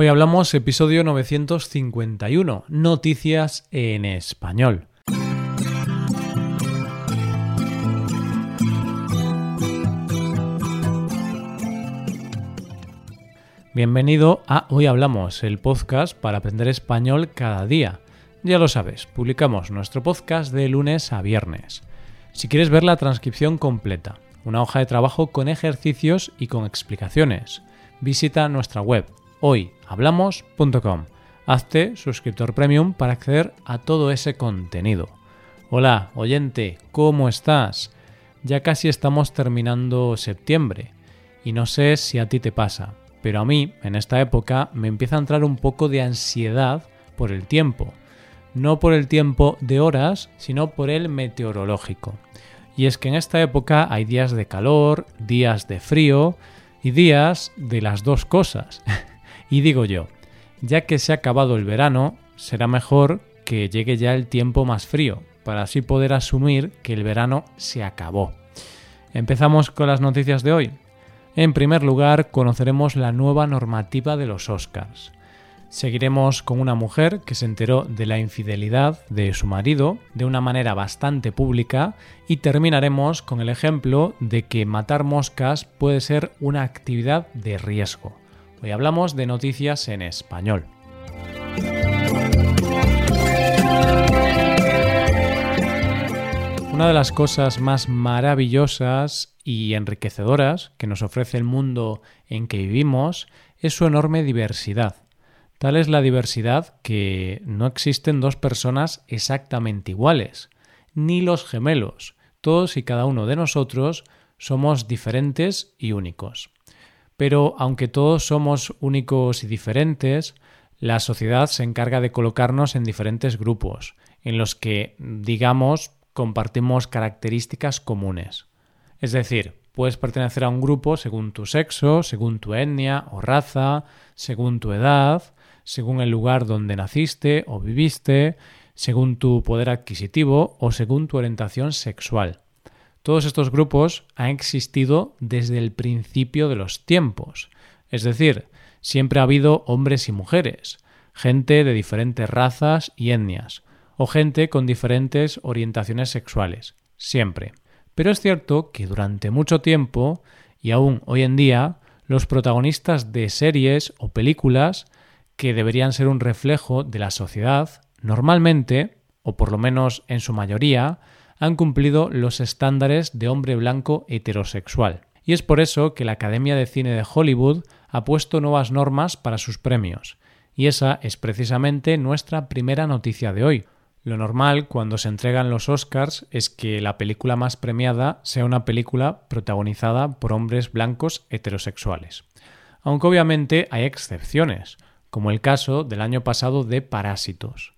Hoy hablamos episodio 951, Noticias en español. Bienvenido a Hoy Hablamos, el podcast para aprender español cada día. Ya lo sabes, publicamos nuestro podcast de lunes a viernes. Si quieres ver la transcripción completa, una hoja de trabajo con ejercicios y con explicaciones, visita nuestra web hoyhablamos.com. Hazte suscriptor premium para acceder a todo ese contenido. Hola, oyente, ¿cómo estás? Ya casi estamos terminando septiembre y no sé si a ti te pasa, pero a mí en esta época me empieza a entrar un poco de ansiedad por el tiempo. No por el tiempo de horas, sino por el meteorológico. Y es que en esta época hay días de calor, días de frío y días de las dos cosas. Y digo yo, ya que se ha acabado el verano, será mejor que llegue ya el tiempo más frío, para así poder asumir que el verano se acabó. Empezamos con las noticias de hoy. En primer lugar, conoceremos la nueva normativa de los Oscars. Seguiremos con una mujer que se enteró de la infidelidad de su marido de una manera bastante pública y terminaremos con el ejemplo de que matar moscas puede ser una actividad de riesgo. Hoy hablamos de noticias en español. Una de las cosas más maravillosas y enriquecedoras que nos ofrece el mundo en que vivimos es su enorme diversidad. Tal es la diversidad que no existen dos personas exactamente iguales, ni los gemelos. Todos y cada uno de nosotros somos diferentes y únicos. Pero aunque todos somos únicos y diferentes, la sociedad se encarga de colocarnos en diferentes grupos, en los que, digamos, compartimos características comunes. Es decir, puedes pertenecer a un grupo según tu sexo, según tu etnia o raza, según tu edad, según el lugar donde naciste o viviste, según tu poder adquisitivo o según tu orientación sexual. Todos estos grupos han existido desde el principio de los tiempos, es decir, siempre ha habido hombres y mujeres, gente de diferentes razas y etnias, o gente con diferentes orientaciones sexuales, siempre. Pero es cierto que durante mucho tiempo, y aún hoy en día, los protagonistas de series o películas que deberían ser un reflejo de la sociedad, normalmente, o por lo menos en su mayoría, han cumplido los estándares de hombre blanco heterosexual. Y es por eso que la Academia de Cine de Hollywood ha puesto nuevas normas para sus premios. Y esa es precisamente nuestra primera noticia de hoy. Lo normal cuando se entregan los Oscars es que la película más premiada sea una película protagonizada por hombres blancos heterosexuales. Aunque obviamente hay excepciones, como el caso del año pasado de Parásitos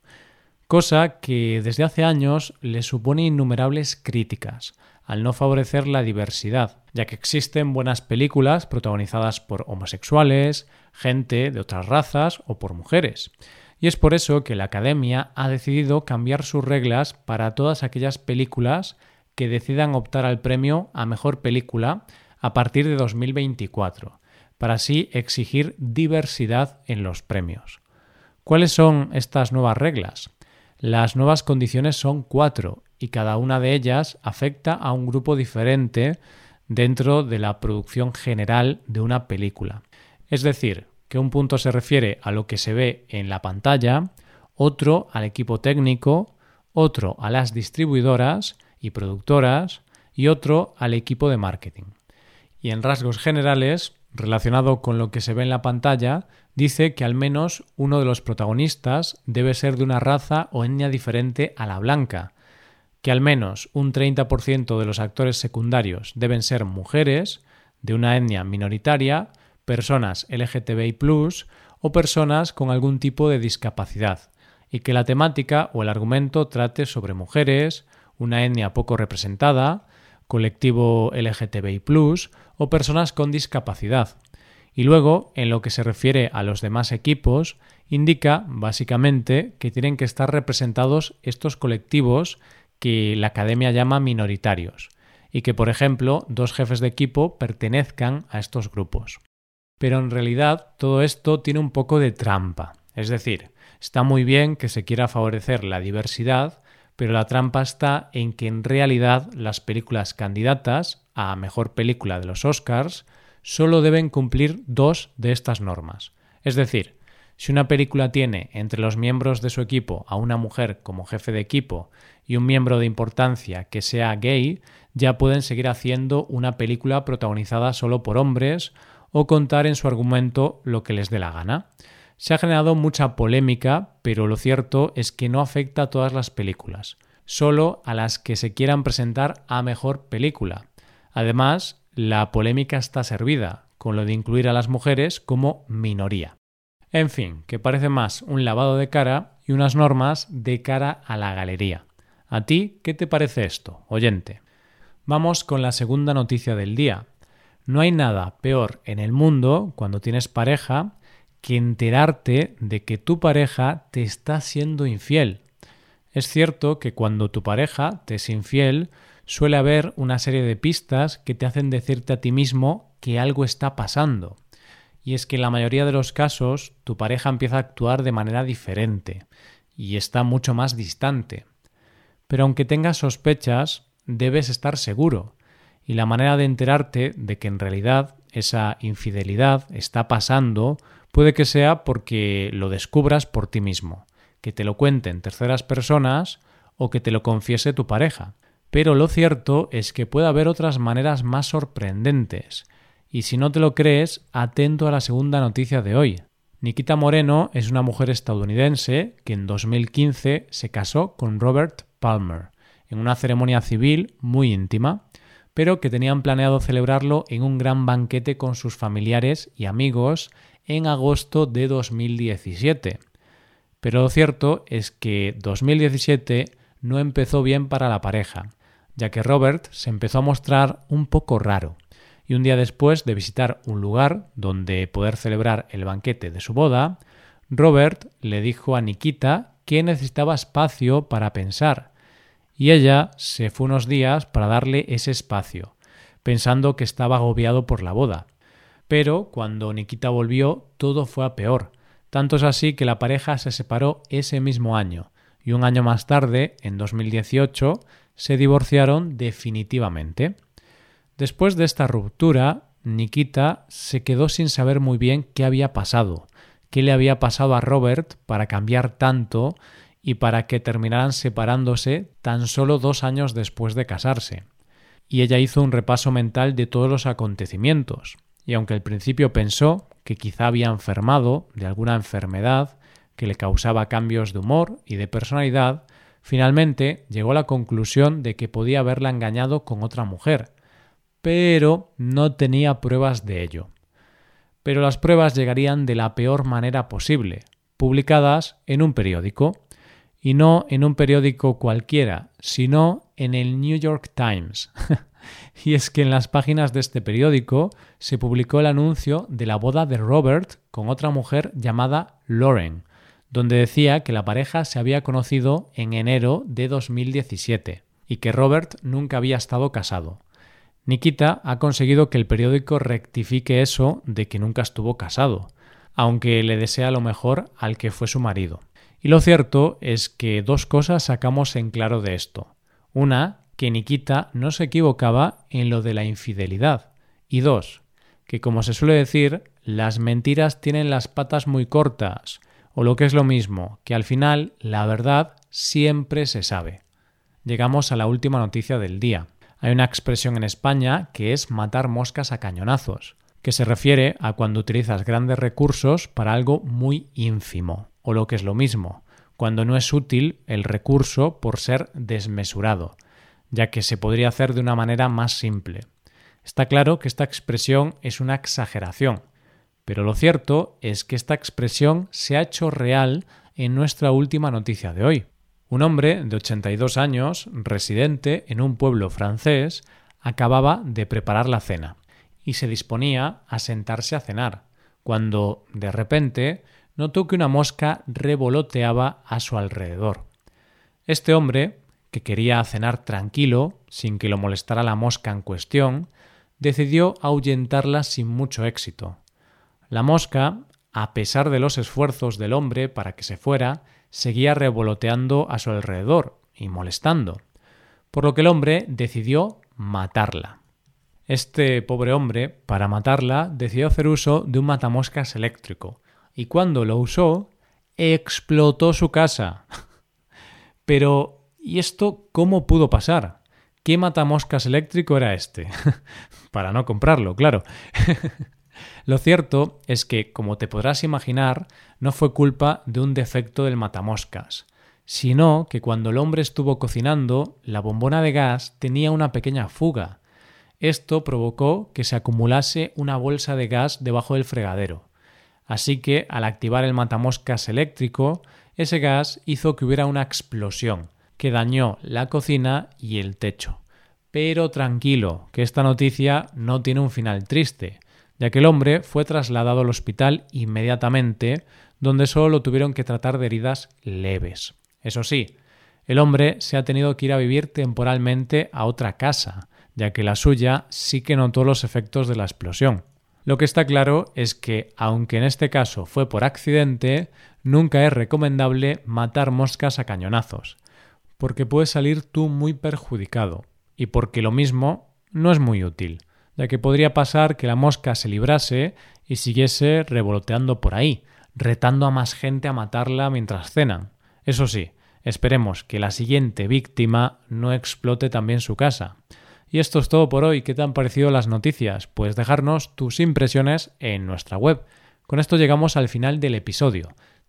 cosa que desde hace años le supone innumerables críticas, al no favorecer la diversidad, ya que existen buenas películas protagonizadas por homosexuales, gente de otras razas o por mujeres. Y es por eso que la Academia ha decidido cambiar sus reglas para todas aquellas películas que decidan optar al premio a Mejor Película a partir de 2024, para así exigir diversidad en los premios. ¿Cuáles son estas nuevas reglas? Las nuevas condiciones son cuatro y cada una de ellas afecta a un grupo diferente dentro de la producción general de una película. Es decir, que un punto se refiere a lo que se ve en la pantalla, otro al equipo técnico, otro a las distribuidoras y productoras y otro al equipo de marketing. Y en rasgos generales, relacionado con lo que se ve en la pantalla, dice que al menos uno de los protagonistas debe ser de una raza o etnia diferente a la blanca, que al menos un 30% de los actores secundarios deben ser mujeres, de una etnia minoritaria, personas LGTBI o personas con algún tipo de discapacidad, y que la temática o el argumento trate sobre mujeres, una etnia poco representada, colectivo LGTBI o personas con discapacidad. Y luego, en lo que se refiere a los demás equipos, indica básicamente que tienen que estar representados estos colectivos que la academia llama minoritarios y que, por ejemplo, dos jefes de equipo pertenezcan a estos grupos. Pero en realidad todo esto tiene un poco de trampa. Es decir, está muy bien que se quiera favorecer la diversidad, pero la trampa está en que en realidad las películas candidatas a mejor película de los Oscars solo deben cumplir dos de estas normas. Es decir, si una película tiene entre los miembros de su equipo a una mujer como jefe de equipo y un miembro de importancia que sea gay, ya pueden seguir haciendo una película protagonizada solo por hombres o contar en su argumento lo que les dé la gana. Se ha generado mucha polémica, pero lo cierto es que no afecta a todas las películas, solo a las que se quieran presentar a mejor película. Además, la polémica está servida, con lo de incluir a las mujeres como minoría. En fin, que parece más un lavado de cara y unas normas de cara a la galería. ¿A ti qué te parece esto, oyente? Vamos con la segunda noticia del día. No hay nada peor en el mundo cuando tienes pareja que enterarte de que tu pareja te está siendo infiel. Es cierto que cuando tu pareja te es infiel, suele haber una serie de pistas que te hacen decirte a ti mismo que algo está pasando. Y es que en la mayoría de los casos tu pareja empieza a actuar de manera diferente y está mucho más distante. Pero aunque tengas sospechas, debes estar seguro. Y la manera de enterarte de que en realidad esa infidelidad está pasando Puede que sea porque lo descubras por ti mismo, que te lo cuenten terceras personas o que te lo confiese tu pareja. Pero lo cierto es que puede haber otras maneras más sorprendentes. Y si no te lo crees, atento a la segunda noticia de hoy. Nikita Moreno es una mujer estadounidense que en 2015 se casó con Robert Palmer en una ceremonia civil muy íntima, pero que tenían planeado celebrarlo en un gran banquete con sus familiares y amigos en agosto de 2017. Pero lo cierto es que 2017 no empezó bien para la pareja, ya que Robert se empezó a mostrar un poco raro, y un día después de visitar un lugar donde poder celebrar el banquete de su boda, Robert le dijo a Nikita que necesitaba espacio para pensar, y ella se fue unos días para darle ese espacio, pensando que estaba agobiado por la boda. Pero cuando Nikita volvió, todo fue a peor. Tanto es así que la pareja se separó ese mismo año y un año más tarde, en 2018, se divorciaron definitivamente. Después de esta ruptura, Nikita se quedó sin saber muy bien qué había pasado, qué le había pasado a Robert para cambiar tanto y para que terminaran separándose tan solo dos años después de casarse. Y ella hizo un repaso mental de todos los acontecimientos, y aunque al principio pensó que quizá había enfermado de alguna enfermedad que le causaba cambios de humor y de personalidad, finalmente llegó a la conclusión de que podía haberla engañado con otra mujer, pero no tenía pruebas de ello. Pero las pruebas llegarían de la peor manera posible, publicadas en un periódico, y no en un periódico cualquiera, sino en el New York Times. y es que en las páginas de este periódico se publicó el anuncio de la boda de Robert con otra mujer llamada Lauren, donde decía que la pareja se había conocido en enero de 2017 y que Robert nunca había estado casado. Nikita ha conseguido que el periódico rectifique eso de que nunca estuvo casado, aunque le desea lo mejor al que fue su marido. Y lo cierto es que dos cosas sacamos en claro de esto. Una, que Nikita no se equivocaba en lo de la infidelidad. Y dos, que como se suele decir, las mentiras tienen las patas muy cortas, o lo que es lo mismo, que al final la verdad siempre se sabe. Llegamos a la última noticia del día. Hay una expresión en España que es matar moscas a cañonazos, que se refiere a cuando utilizas grandes recursos para algo muy ínfimo, o lo que es lo mismo, cuando no es útil el recurso por ser desmesurado ya que se podría hacer de una manera más simple. Está claro que esta expresión es una exageración, pero lo cierto es que esta expresión se ha hecho real en nuestra última noticia de hoy. Un hombre de 82 años, residente en un pueblo francés, acababa de preparar la cena y se disponía a sentarse a cenar, cuando, de repente, notó que una mosca revoloteaba a su alrededor. Este hombre que quería cenar tranquilo, sin que lo molestara la mosca en cuestión, decidió ahuyentarla sin mucho éxito. La mosca, a pesar de los esfuerzos del hombre para que se fuera, seguía revoloteando a su alrededor y molestando, por lo que el hombre decidió matarla. Este pobre hombre, para matarla, decidió hacer uso de un matamoscas eléctrico, y cuando lo usó, explotó su casa. Pero, ¿y esto cómo pudo pasar? ¿Qué matamoscas eléctrico era este? para no comprarlo, claro. Lo cierto es que, como te podrás imaginar, no fue culpa de un defecto del matamoscas, sino que cuando el hombre estuvo cocinando, la bombona de gas tenía una pequeña fuga. Esto provocó que se acumulase una bolsa de gas debajo del fregadero. Así que, al activar el matamoscas eléctrico, ese gas hizo que hubiera una explosión, que dañó la cocina y el techo. Pero tranquilo, que esta noticia no tiene un final triste ya que el hombre fue trasladado al hospital inmediatamente, donde solo lo tuvieron que tratar de heridas leves. Eso sí, el hombre se ha tenido que ir a vivir temporalmente a otra casa, ya que la suya sí que notó los efectos de la explosión. Lo que está claro es que, aunque en este caso fue por accidente, nunca es recomendable matar moscas a cañonazos, porque puedes salir tú muy perjudicado, y porque lo mismo no es muy útil ya que podría pasar que la mosca se librase y siguiese revoloteando por ahí, retando a más gente a matarla mientras cenan. Eso sí, esperemos que la siguiente víctima no explote también su casa. Y esto es todo por hoy. ¿Qué te han parecido las noticias? Puedes dejarnos tus impresiones en nuestra web. Con esto llegamos al final del episodio.